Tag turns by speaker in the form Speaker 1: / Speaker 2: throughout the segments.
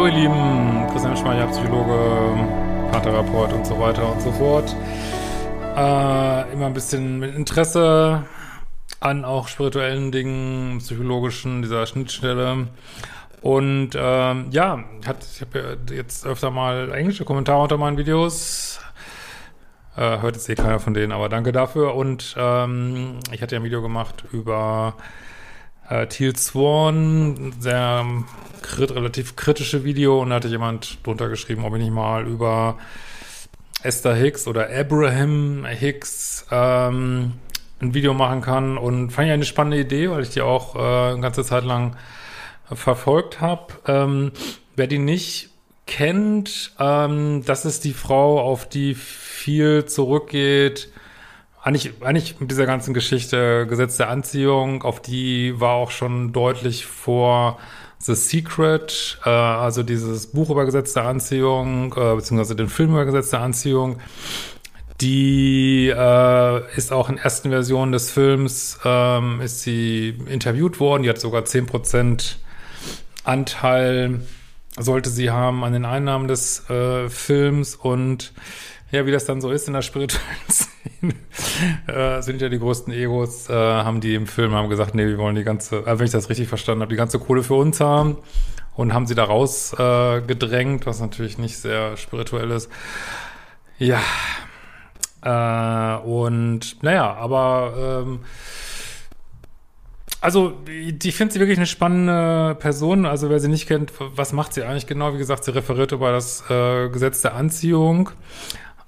Speaker 1: Hallo ihr Lieben, Christian Schmeier, Psychologe, Paartherapeut und so weiter und so fort. Äh, immer ein bisschen mit Interesse an auch spirituellen Dingen, psychologischen, dieser Schnittstelle. Und ähm, ja, ich habe ja jetzt öfter mal englische Kommentare unter meinen Videos. Äh, hört jetzt eh keiner von denen, aber danke dafür. Und ähm, ich hatte ja ein Video gemacht über äh, Teal Swan, sehr krit relativ kritische Video und da hatte jemand drunter geschrieben, ob ich nicht mal über Esther Hicks oder Abraham Hicks ähm, ein Video machen kann und fand ich eine spannende Idee, weil ich die auch äh, eine ganze Zeit lang verfolgt habe. Ähm, wer die nicht kennt, ähm, das ist die Frau, auf die viel zurückgeht, eigentlich, eigentlich mit dieser ganzen Geschichte Gesetz der Anziehung, auf die war auch schon deutlich vor The Secret, äh, also dieses Buch über Gesetz der Anziehung, äh, beziehungsweise den Film über Gesetz der Anziehung. Die äh, ist auch in ersten Versionen des Films, ähm, ist sie interviewt worden. Die hat sogar zehn Prozent Anteil, sollte sie haben an den Einnahmen des äh, Films und ja, wie das dann so ist in der spirituellen Szene, äh, sind ja die größten Egos, äh, haben die im Film haben gesagt, nee, wir wollen die ganze, also wenn ich das richtig verstanden habe, die ganze Kohle für uns haben und haben sie da raus äh, was natürlich nicht sehr spirituell ist. Ja, äh, und naja, aber ähm, also, ich finde sie wirklich eine spannende Person. Also, wer sie nicht kennt, was macht sie eigentlich genau? Wie gesagt, sie referiert über das äh, Gesetz der Anziehung.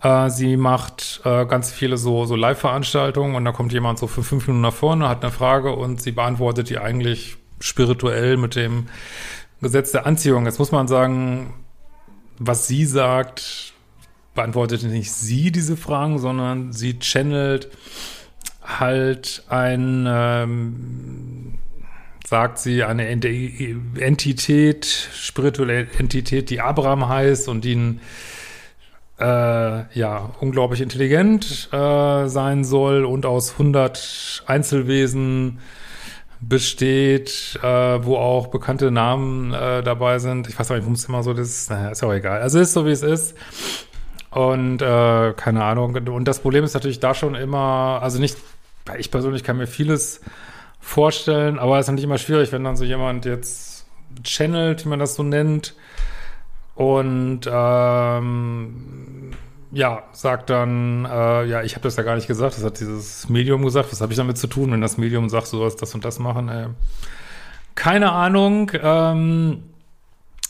Speaker 1: Äh, sie macht äh, ganz viele so, so Live-Veranstaltungen und da kommt jemand so für fünf Minuten nach vorne, hat eine Frage und sie beantwortet die eigentlich spirituell mit dem Gesetz der Anziehung. Jetzt muss man sagen, was sie sagt, beantwortet nicht sie diese Fragen, sondern sie channelt halt ein, ähm, sagt sie, eine Entität, spirituelle Entität, die Abraham heißt und die ein äh, ja, unglaublich intelligent äh, sein soll und aus 100 Einzelwesen besteht, äh, wo auch bekannte Namen äh, dabei sind. Ich weiß auch nicht, warum es immer so ist. Naja, ist auch egal. Also ist so, wie es ist. Und äh, keine Ahnung. Und das Problem ist natürlich da schon immer, also nicht, ich persönlich kann mir vieles vorstellen, aber es ist natürlich immer schwierig, wenn dann so jemand jetzt channelt, wie man das so nennt, und ähm, ja, sagt dann, äh, ja, ich habe das ja gar nicht gesagt, das hat dieses Medium gesagt, was habe ich damit zu tun, wenn das Medium sagt, du sollst das und das machen? Äh, keine Ahnung. Ähm,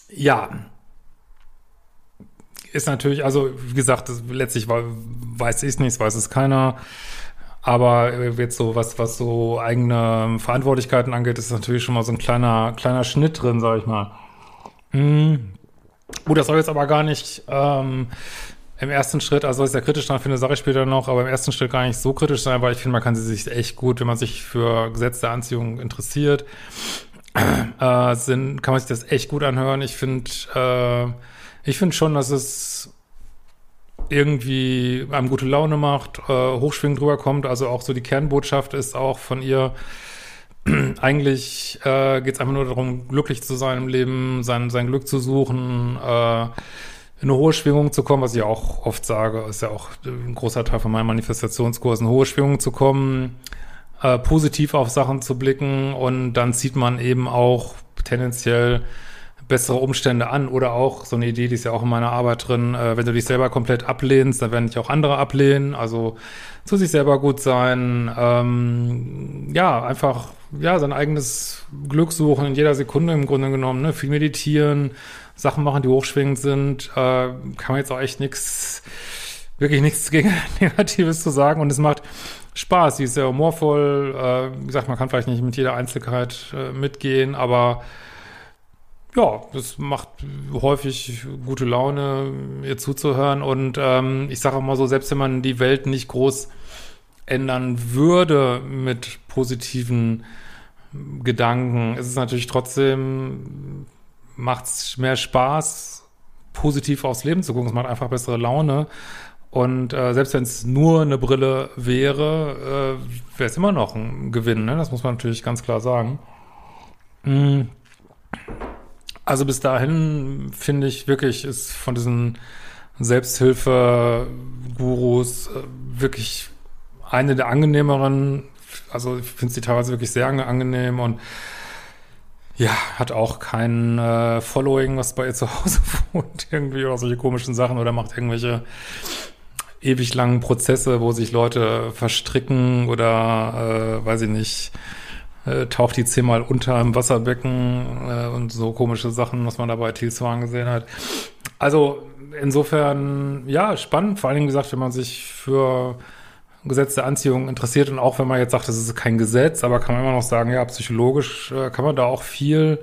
Speaker 1: ja, ist natürlich, also wie gesagt, das, letztlich weiß ich es nicht, weiß es keiner. Aber jetzt so was, was so eigene Verantwortlichkeiten angeht, ist natürlich schon mal so ein kleiner, kleiner Schnitt drin, sag ich mal. Hm. Gut, das soll jetzt aber gar nicht ähm, im ersten Schritt, also ist ja kritisch dann finde, sage ich später noch, aber im ersten Schritt gar nicht so kritisch sein, weil ich finde, man kann sie sich echt gut, wenn man sich für Gesetz der Anziehung interessiert, äh, sind, kann man sich das echt gut anhören. Ich finde, äh, ich finde schon, dass es irgendwie einem gute Laune macht, äh, hochschwingend rüberkommt. Also auch so die Kernbotschaft ist auch von ihr, eigentlich äh, geht es einfach nur darum, glücklich zu sein im Leben, sein, sein Glück zu suchen, äh, in eine hohe Schwingung zu kommen, was ich auch oft sage, ist ja auch ein großer Teil von meinen Manifestationskursen, hohe Schwingung zu kommen, äh, positiv auf Sachen zu blicken und dann zieht man eben auch tendenziell bessere Umstände an oder auch so eine Idee, die ist ja auch in meiner Arbeit drin, äh, wenn du dich selber komplett ablehnst, dann werden dich auch andere ablehnen, also zu sich selber gut sein, ähm, ja, einfach, ja, sein eigenes Glück suchen in jeder Sekunde im Grunde genommen, ne, viel meditieren, Sachen machen, die hochschwingend sind, äh, kann man jetzt auch echt nichts, wirklich nichts gegen Negatives zu sagen. Und es macht Spaß, sie ist sehr humorvoll, äh, wie gesagt, man kann vielleicht nicht mit jeder Einzelkeit äh, mitgehen, aber ja, das macht häufig gute Laune, ihr zuzuhören. Und ähm, ich sage auch mal so, selbst wenn man die Welt nicht groß ändern würde mit positiven Gedanken, ist es natürlich trotzdem, macht es mehr Spaß, positiv aufs Leben zu gucken. Es macht einfach bessere Laune. Und äh, selbst wenn es nur eine Brille wäre, äh, wäre es immer noch ein Gewinn. Ne? Das muss man natürlich ganz klar sagen. Mhm. Also bis dahin finde ich wirklich, ist von diesen Selbsthilfe-Gurus äh, wirklich eine der angenehmeren, also ich finde sie teilweise wirklich sehr angenehm und ja, hat auch kein äh, Following, was bei ihr zu Hause wohnt, irgendwie oder solche komischen Sachen oder macht irgendwelche ewig langen Prozesse, wo sich Leute verstricken oder äh, weiß ich nicht, äh, taucht die zehnmal unter im Wasserbecken äh, und so komische Sachen, was man da bei Thielswan gesehen hat. Also insofern, ja, spannend, vor allen Dingen gesagt, wenn man sich für Gesetz der Anziehung interessiert und auch wenn man jetzt sagt, das ist kein Gesetz, aber kann man immer noch sagen, ja, psychologisch äh, kann man da auch viel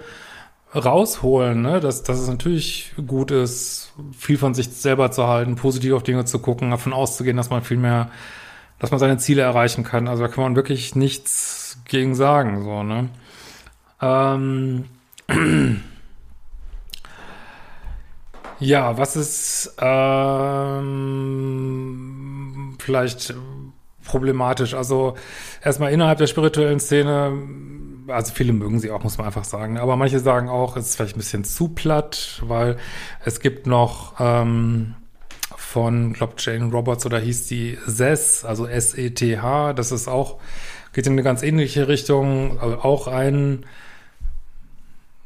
Speaker 1: rausholen, ne? dass, dass es natürlich gut ist, viel von sich selber zu halten, positiv auf Dinge zu gucken, davon auszugehen, dass man viel mehr, dass man seine Ziele erreichen kann. Also da kann man wirklich nichts gegen sagen, so, ne? Ähm, ja, was ist ähm, vielleicht problematisch? Also erstmal innerhalb der spirituellen Szene also viele mögen sie auch, muss man einfach sagen. Aber manche sagen auch, es ist vielleicht ein bisschen zu platt, weil es gibt noch ähm, von, glaube Jane Roberts oder hieß die SES, also S-E-T-H, das ist auch, geht in eine ganz ähnliche Richtung, also auch ein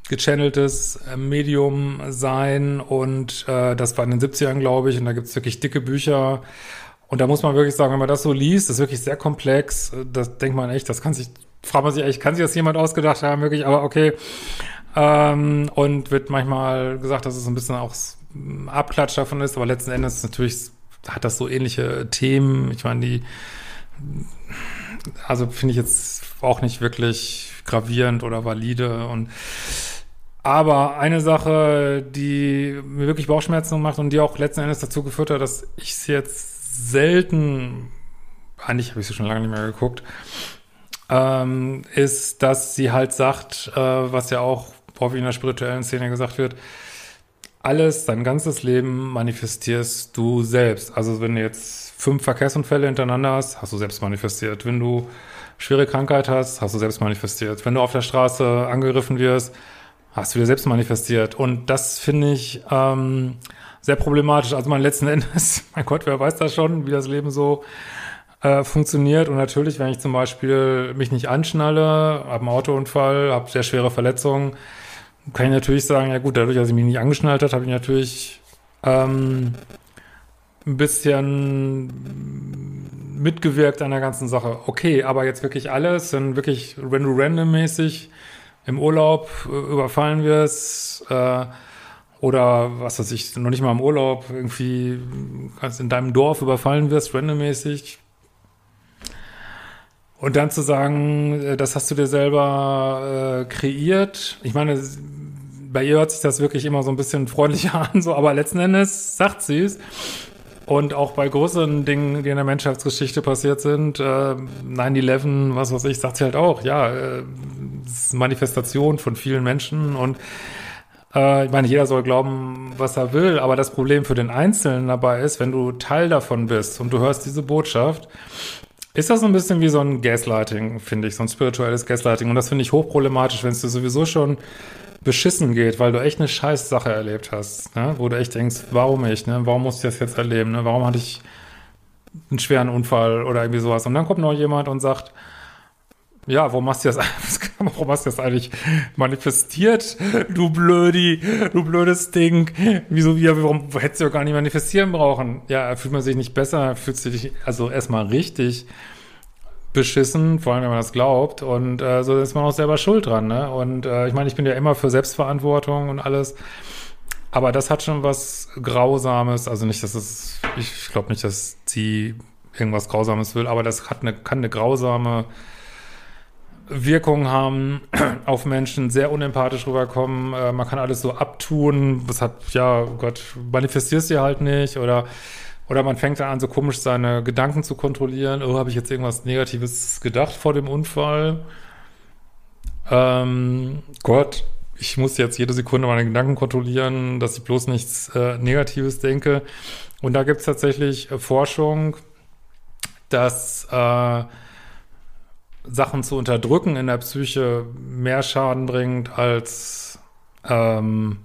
Speaker 1: gechanneltes äh, Medium sein. Und äh, das war in den 70ern, glaube ich, und da gibt es wirklich dicke Bücher und da muss man wirklich sagen, wenn man das so liest, ist wirklich sehr komplex, das denkt man echt, das kann sich fragt man sich eigentlich, kann sich das jemand ausgedacht haben, wirklich, aber okay. Ähm, und wird manchmal gesagt, dass es ein bisschen auch Abklatsch davon ist, aber letzten Endes natürlich hat das so ähnliche Themen. Ich meine, die, also finde ich jetzt auch nicht wirklich gravierend oder valide und aber eine Sache, die mir wirklich Bauchschmerzen macht und die auch letzten Endes dazu geführt hat, dass ich es jetzt selten, eigentlich habe ich sie schon lange nicht mehr geguckt, ähm, ist, dass sie halt sagt, äh, was ja auch häufig in der spirituellen Szene gesagt wird, alles, dein ganzes Leben manifestierst du selbst. Also wenn du jetzt fünf Verkehrsunfälle hintereinander hast, hast du selbst manifestiert. Wenn du schwere Krankheit hast, hast du selbst manifestiert. Wenn du auf der Straße angegriffen wirst, hast du dir selbst manifestiert. Und das finde ich ähm, sehr problematisch. Also mein letzten Endes, mein Gott, wer weiß das schon, wie das Leben so äh, funktioniert. Und natürlich, wenn ich zum Beispiel mich nicht anschnalle, habe einen Autounfall, habe sehr schwere Verletzungen, kann ich natürlich sagen, ja gut, dadurch, dass ich mich nicht angeschnallt habe, habe ich natürlich ähm, ein bisschen mitgewirkt an der ganzen Sache. Okay, aber jetzt wirklich alles, dann wirklich, wenn du randommäßig im Urlaub äh, überfallen wirst, äh, oder was weiß ich, noch nicht mal im Urlaub irgendwie in deinem Dorf überfallen wirst, randommäßig, und dann zu sagen, äh, das hast du dir selber äh, kreiert. Ich meine, bei ihr hört sich das wirklich immer so ein bisschen freundlicher an, so, aber letzten Endes sagt sie es. Und auch bei größeren Dingen, die in der Menschheitsgeschichte passiert sind, äh, 9-11, was weiß ich, sagt sie halt auch, ja, äh, das ist Manifestation von vielen Menschen und äh, ich meine, jeder soll glauben, was er will, aber das Problem für den Einzelnen dabei ist, wenn du Teil davon bist und du hörst diese Botschaft, ist das so ein bisschen wie so ein Gaslighting, finde ich, so ein spirituelles Gaslighting. Und das finde ich hochproblematisch, wenn es dir sowieso schon beschissen geht, weil du echt eine scheiß Sache erlebt hast, ne? wo du echt denkst, warum ich, ne? warum musste ich das jetzt erleben, ne? warum hatte ich einen schweren Unfall oder irgendwie sowas. Und dann kommt noch jemand und sagt, ja, warum hast du das, warum hast du das eigentlich manifestiert? Du blödi, du blödes Ding. Wieso, wie, warum hättest du ja gar nicht manifestieren brauchen? Ja, fühlt man sich nicht besser, fühlt sich also erstmal richtig beschissen, vor allem wenn man das glaubt. Und äh, so ist man auch selber schuld dran. Ne? Und äh, ich meine, ich bin ja immer für Selbstverantwortung und alles. Aber das hat schon was Grausames. Also nicht, dass es, ich glaube nicht, dass sie irgendwas Grausames will, aber das hat eine, kann eine grausame Wirkungen haben auf Menschen, sehr unempathisch rüberkommen. Äh, man kann alles so abtun. Das hat, ja, Gott, manifestierst du halt nicht oder oder man fängt dann an, so komisch seine Gedanken zu kontrollieren. Oh, habe ich jetzt irgendwas Negatives gedacht vor dem Unfall? Ähm, Gott, ich muss jetzt jede Sekunde meine Gedanken kontrollieren, dass ich bloß nichts äh, Negatives denke. Und da gibt es tatsächlich äh, Forschung, dass äh, Sachen zu unterdrücken in der Psyche mehr Schaden bringt als ähm,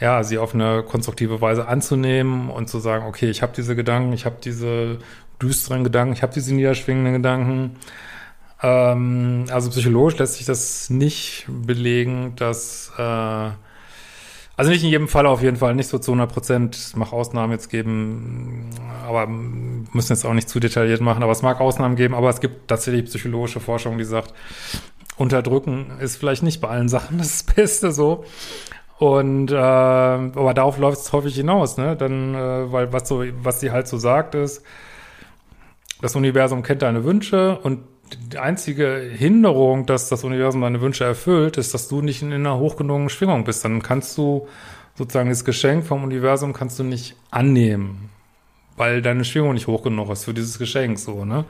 Speaker 1: ja, sie auf eine konstruktive Weise anzunehmen und zu sagen, okay, ich habe diese Gedanken, ich habe diese düsteren Gedanken, ich habe diese niederschwingenden Gedanken. Ähm, also psychologisch lässt sich das nicht belegen, dass äh, also nicht in jedem Fall auf jeden Fall, nicht so zu 100 Prozent. Mag Ausnahmen jetzt geben, aber müssen jetzt auch nicht zu detailliert machen. Aber es mag Ausnahmen geben, aber es gibt tatsächlich psychologische Forschung, die sagt, unterdrücken ist vielleicht nicht bei allen Sachen das Beste so. Und äh, aber darauf läuft es häufig hinaus, ne? Dann, äh, weil was so, was sie halt so sagt, ist, das Universum kennt deine Wünsche und die einzige Hinderung, dass das Universum deine Wünsche erfüllt, ist, dass du nicht in einer hoch genugenen Schwingung bist. Dann kannst du sozusagen das Geschenk vom Universum kannst du nicht annehmen, weil deine Schwingung nicht hoch genug ist für dieses Geschenk, so, ne?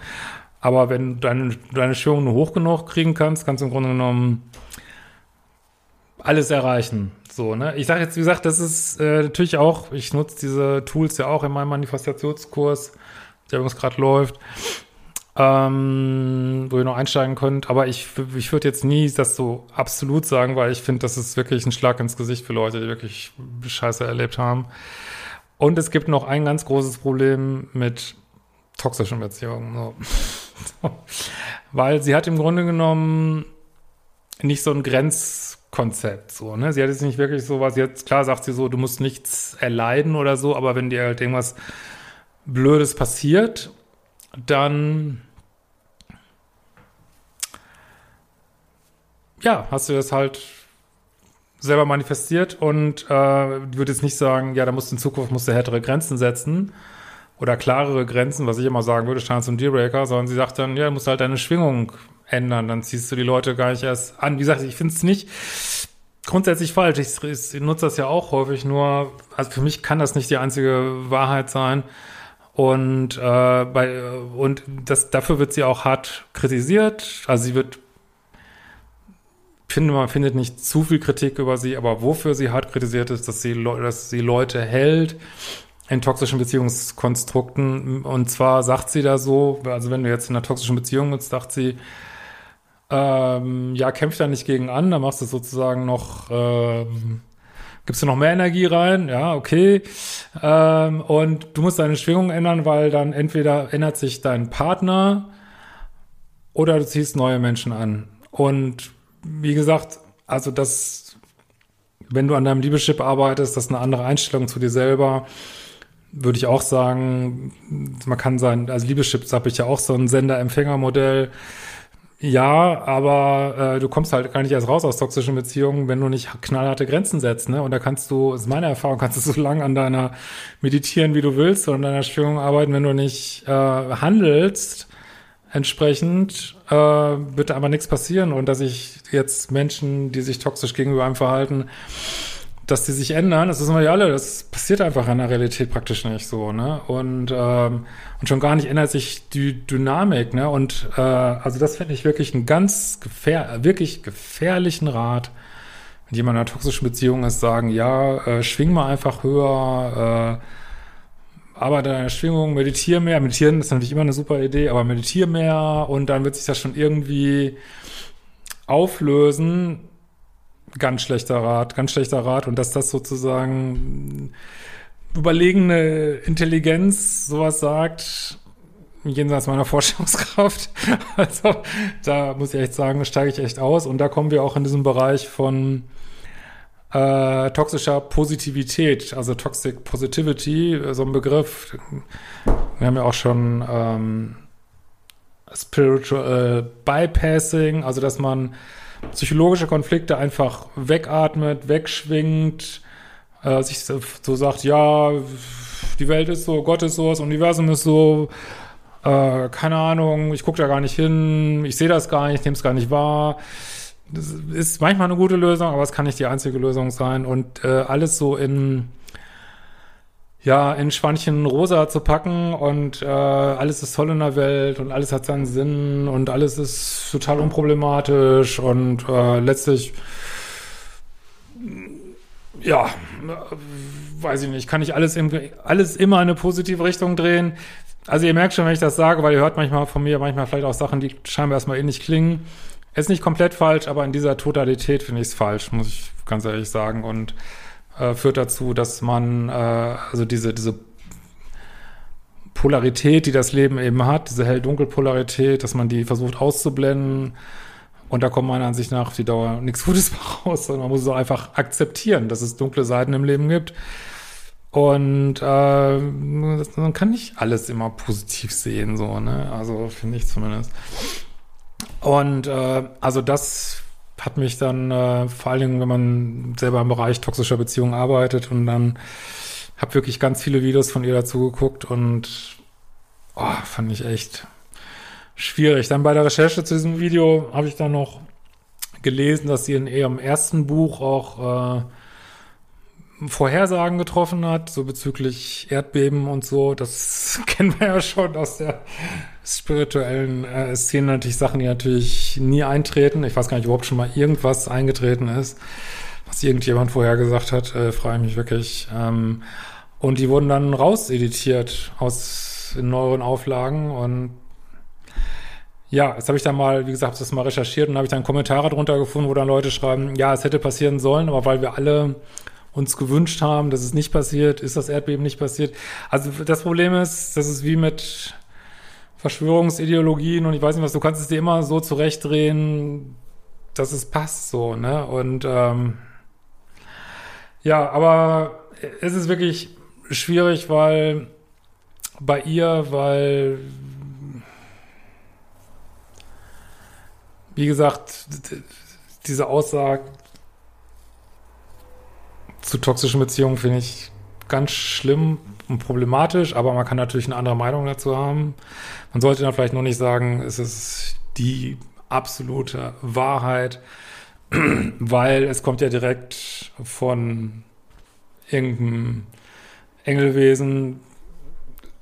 Speaker 1: Aber wenn du deine, deine Schwingung nur hoch genug kriegen kannst, kannst du im Grunde genommen alles erreichen. So, ne? Ich sage jetzt, wie gesagt, das ist äh, natürlich auch, ich nutze diese Tools ja auch in meinem Manifestationskurs, der übrigens gerade läuft ähm, wo ihr noch einsteigen könnt. Aber ich, ich würde jetzt nie das so absolut sagen, weil ich finde, das ist wirklich ein Schlag ins Gesicht für Leute, die wirklich Scheiße erlebt haben. Und es gibt noch ein ganz großes Problem mit toxischen Beziehungen. So. weil sie hat im Grunde genommen nicht so ein Grenzkonzept, so, ne? Sie hat jetzt nicht wirklich so was, jetzt, klar sagt sie so, du musst nichts erleiden oder so, aber wenn dir halt irgendwas Blödes passiert dann ja, hast du das halt selber manifestiert und äh, würde jetzt nicht sagen, ja, da musst du in Zukunft musst du härtere Grenzen setzen oder klarere Grenzen, was ich immer sagen würde, Standards und Dealbreaker, sondern sie sagt dann, ja, du musst halt deine Schwingung ändern, dann ziehst du die Leute gar nicht erst an. Wie gesagt, ich finde es nicht grundsätzlich falsch. Ich, ich nutze das ja auch häufig, nur, also für mich kann das nicht die einzige Wahrheit sein. Und, äh, bei, und das, dafür wird sie auch hart kritisiert. Also sie wird, finde man findet nicht zu viel Kritik über sie, aber wofür sie hart kritisiert ist, dass sie, dass sie Leute hält in toxischen Beziehungskonstrukten. Und zwar sagt sie da so, also wenn du jetzt in einer toxischen Beziehung bist, sagt sie, ähm, ja, kämpf da nicht gegen an, da machst du sozusagen noch, ähm, gibst du noch mehr Energie rein, ja, okay. Ähm, und du musst deine Schwingung ändern, weil dann entweder ändert sich dein Partner oder du ziehst neue Menschen an. Und wie gesagt, also das, wenn du an deinem Liebeschip arbeitest, das ist eine andere Einstellung zu dir selber. Würde ich auch sagen, man kann sein, also Liebeschip habe ich ja auch so ein Sender-Empfänger-Modell. Ja, aber äh, du kommst halt gar nicht erst raus aus toxischen Beziehungen, wenn du nicht knallharte Grenzen setzt, ne? Und da kannst du, ist meine Erfahrung, kannst du so lange an deiner meditieren, wie du willst, oder an deiner Schwingung arbeiten, wenn du nicht äh, handelst entsprechend, äh, wird aber nichts passieren. Und dass ich jetzt Menschen, die sich toxisch gegenüber einem verhalten, dass die sich ändern, das wissen wir ja alle, das passiert einfach in der Realität praktisch nicht so, ne? Und, ähm, und schon gar nicht ändert sich die Dynamik, ne? Und äh, also das finde ich wirklich einen ganz gefähr wirklich gefährlichen Rat, wenn jemand in einer toxischen Beziehung ist, sagen, ja, äh, schwing mal einfach höher, äh, arbeite deine Schwingung, meditiere mehr. Meditieren ist natürlich immer eine super Idee, aber meditiere mehr und dann wird sich das schon irgendwie auflösen ganz schlechter Rat, ganz schlechter Rat und dass das sozusagen überlegene Intelligenz sowas sagt, jenseits meiner Vorstellungskraft. Also da muss ich echt sagen, steige ich echt aus und da kommen wir auch in diesem Bereich von äh, toxischer Positivität, also Toxic Positivity, so ein Begriff. Wir haben ja auch schon ähm, Spiritual Bypassing, also dass man psychologische Konflikte einfach wegatmet, wegschwingt, äh, sich so, sagt, ja, die Welt ist so, Gott ist so, das Universum ist so, äh, keine Ahnung, ich gucke da gar nicht hin, ich sehe das gar nicht, ich nehme es gar nicht wahr. Das ist manchmal eine gute Lösung, aber es kann nicht die einzige Lösung sein. Und äh, alles so in ja, in Schweinchen rosa zu packen und äh, alles ist toll in der Welt und alles hat seinen Sinn und alles ist total unproblematisch und äh, letztlich, ja, weiß ich nicht, kann ich alles, irgendwie, alles immer in eine positive Richtung drehen. Also ihr merkt schon, wenn ich das sage, weil ihr hört manchmal von mir manchmal vielleicht auch Sachen, die scheinbar erstmal ähnlich klingen. ist nicht komplett falsch, aber in dieser Totalität finde ich es falsch, muss ich ganz ehrlich sagen. Und äh, führt dazu, dass man, äh, also diese, diese Polarität, die das Leben eben hat, diese hell-dunkel-Polarität, dass man die versucht auszublenden. Und da kommt meiner Ansicht nach auf die Dauer nichts Gutes raus, sondern man muss es auch einfach akzeptieren, dass es dunkle Seiten im Leben gibt. Und äh, man kann nicht alles immer positiv sehen, so, ne? Also finde ich zumindest. Und äh, also das hat mich dann äh, vor allen Dingen, wenn man selber im Bereich toxischer Beziehungen arbeitet und dann habe wirklich ganz viele Videos von ihr dazu geguckt und oh, fand ich echt schwierig. Dann bei der Recherche zu diesem Video habe ich dann noch gelesen, dass sie in ihrem ersten Buch auch äh, Vorhersagen getroffen hat, so bezüglich Erdbeben und so. Das kennen wir ja schon aus der spirituellen äh, Szene natürlich Sachen, die natürlich nie eintreten. Ich weiß gar nicht, ob überhaupt schon mal irgendwas eingetreten ist, was irgendjemand vorher gesagt hat, äh, frage ich mich wirklich. Ähm, und die wurden dann rauseditiert aus neueren Auflagen und ja, jetzt habe ich dann mal, wie gesagt, das mal recherchiert und habe ich dann Kommentare drunter gefunden, wo dann Leute schreiben, ja, es hätte passieren sollen, aber weil wir alle uns gewünscht haben, dass es nicht passiert, ist das Erdbeben nicht passiert. Also das Problem ist, das ist wie mit Verschwörungsideologien und ich weiß nicht was, du kannst es dir immer so zurechtdrehen, dass es passt so, ne? Und ähm, ja, aber es ist wirklich schwierig, weil bei ihr, weil wie gesagt, diese Aussage, zu toxischen Beziehungen finde ich ganz schlimm und problematisch, aber man kann natürlich eine andere Meinung dazu haben. Man sollte dann vielleicht nur nicht sagen, es ist die absolute Wahrheit, weil es kommt ja direkt von irgendeinem Engelwesen,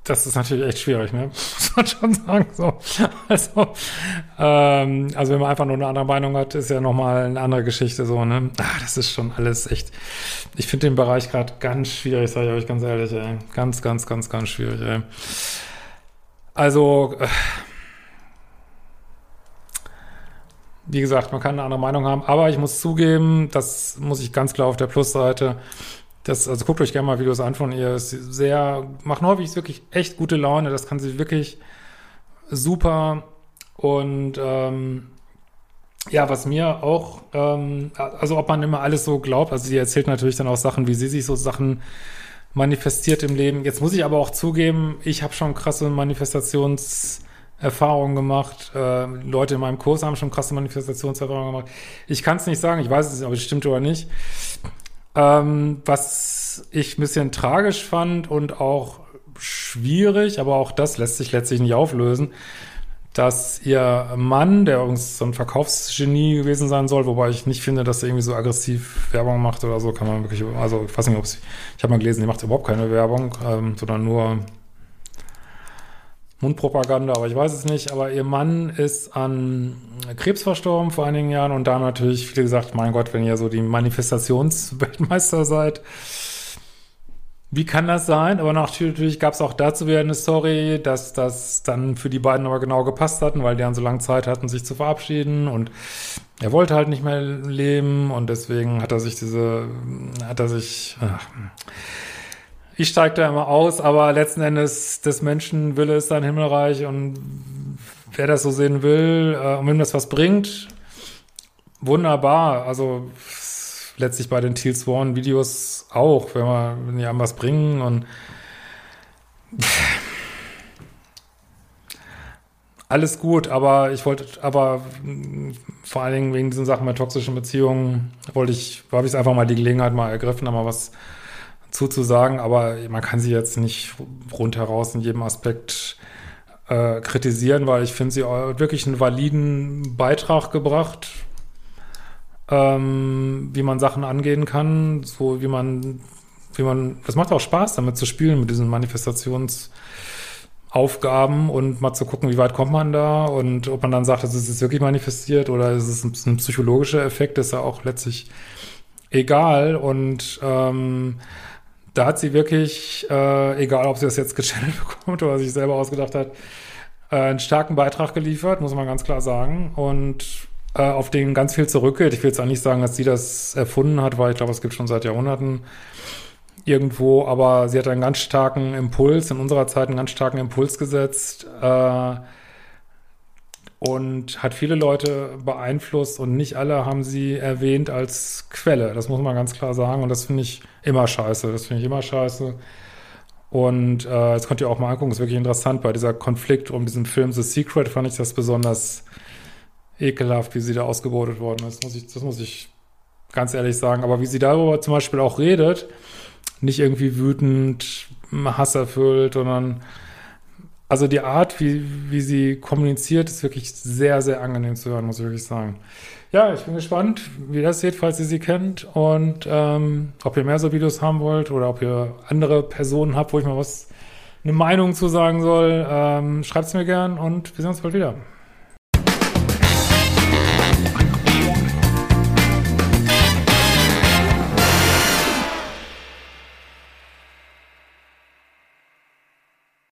Speaker 1: das ist natürlich echt schwierig, ne? Muss man schon sagen. So. Also, ähm, also wenn man einfach nur eine andere Meinung hat, ist ja nochmal eine andere Geschichte so, ne? Ah, das ist schon alles echt. Ich finde den Bereich gerade ganz schwierig, sage ich euch ganz ehrlich, ey. Ganz, ganz, ganz, ganz schwierig, ey. Also, äh, wie gesagt, man kann eine andere Meinung haben, aber ich muss zugeben, das muss ich ganz klar auf der Plusseite das, also guckt euch gerne mal Videos an von ihr. Ist sehr, macht häufig wirklich echt gute Laune. Das kann sie wirklich super. Und ähm, ja, was mir auch, ähm, also ob man immer alles so glaubt, also sie erzählt natürlich dann auch Sachen, wie sie sich so Sachen manifestiert im Leben. Jetzt muss ich aber auch zugeben, ich habe schon krasse Manifestationserfahrungen gemacht. Äh, Leute in meinem Kurs haben schon krasse Manifestationserfahrungen gemacht. Ich kann es nicht sagen, ich weiß es nicht, ob es stimmt oder nicht. Ähm, was ich ein bisschen tragisch fand und auch schwierig, aber auch das lässt sich letztlich nicht auflösen, dass ihr Mann, der übrigens so ein Verkaufsgenie gewesen sein soll, wobei ich nicht finde, dass er irgendwie so aggressiv Werbung macht oder so, kann man wirklich, also ich weiß nicht, ob sie, ich habe mal gelesen, die macht überhaupt keine Werbung, ähm, sondern nur Mundpropaganda, aber ich weiß es nicht. Aber ihr Mann ist an Krebs verstorben vor einigen Jahren und da natürlich viele gesagt, mein Gott, wenn ihr so die Manifestationsweltmeister seid, wie kann das sein? Aber natürlich gab es auch dazu wieder eine Story, dass das dann für die beiden aber genau gepasst hatten, weil die dann so lange Zeit hatten, sich zu verabschieden und er wollte halt nicht mehr leben und deswegen hat er sich diese, hat er sich, ach, ich steige da immer aus, aber letzten Endes des Menschen Wille ist sein Himmelreich und wer das so sehen will äh, und wem das was bringt, wunderbar. Also letztlich bei den Teal Swan Videos auch, wenn wir, wenn die einem was bringen und alles gut, aber ich wollte, aber vor allen Dingen wegen diesen Sachen mit toxischen Beziehungen wollte ich, habe ich einfach mal die Gelegenheit mal ergriffen, mal was zuzusagen, aber man kann sie jetzt nicht rundheraus in jedem Aspekt äh, kritisieren, weil ich finde, sie hat wirklich einen validen Beitrag gebracht, ähm, wie man Sachen angehen kann, so wie man, wie man, es macht auch Spaß, damit zu spielen, mit diesen Manifestationsaufgaben und mal zu gucken, wie weit kommt man da und ob man dann sagt, es ist jetzt wirklich manifestiert oder ist es ein, ein psychologischer Effekt, ist ja auch letztlich egal und ähm, da hat sie wirklich, äh, egal ob sie das jetzt gechannelt bekommt oder sich selber ausgedacht hat, äh, einen starken Beitrag geliefert, muss man ganz klar sagen. Und äh, auf den ganz viel zurückgeht. Ich will jetzt auch nicht sagen, dass sie das erfunden hat, weil ich glaube, es gibt schon seit Jahrhunderten irgendwo, aber sie hat einen ganz starken Impuls, in unserer Zeit einen ganz starken Impuls gesetzt äh, und hat viele Leute beeinflusst und nicht alle haben sie erwähnt als Quelle. Das muss man ganz klar sagen und das finde ich immer scheiße. Das finde ich immer scheiße. Und äh, das könnt ihr auch mal angucken, ist wirklich interessant. Bei dieser Konflikt um diesen Film The Secret fand ich das besonders ekelhaft, wie sie da ausgebotet worden ist. Das muss ich, das muss ich ganz ehrlich sagen. Aber wie sie darüber zum Beispiel auch redet, nicht irgendwie wütend, hasserfüllt, sondern also die Art, wie, wie sie kommuniziert, ist wirklich sehr, sehr angenehm zu hören, muss ich wirklich sagen. Ja, ich bin gespannt, wie das seht, falls ihr sie kennt und ähm, ob ihr mehr so Videos haben wollt oder ob ihr andere Personen habt, wo ich mal was, eine Meinung zu sagen soll. Ähm, Schreibt es mir gern und wir sehen uns bald wieder.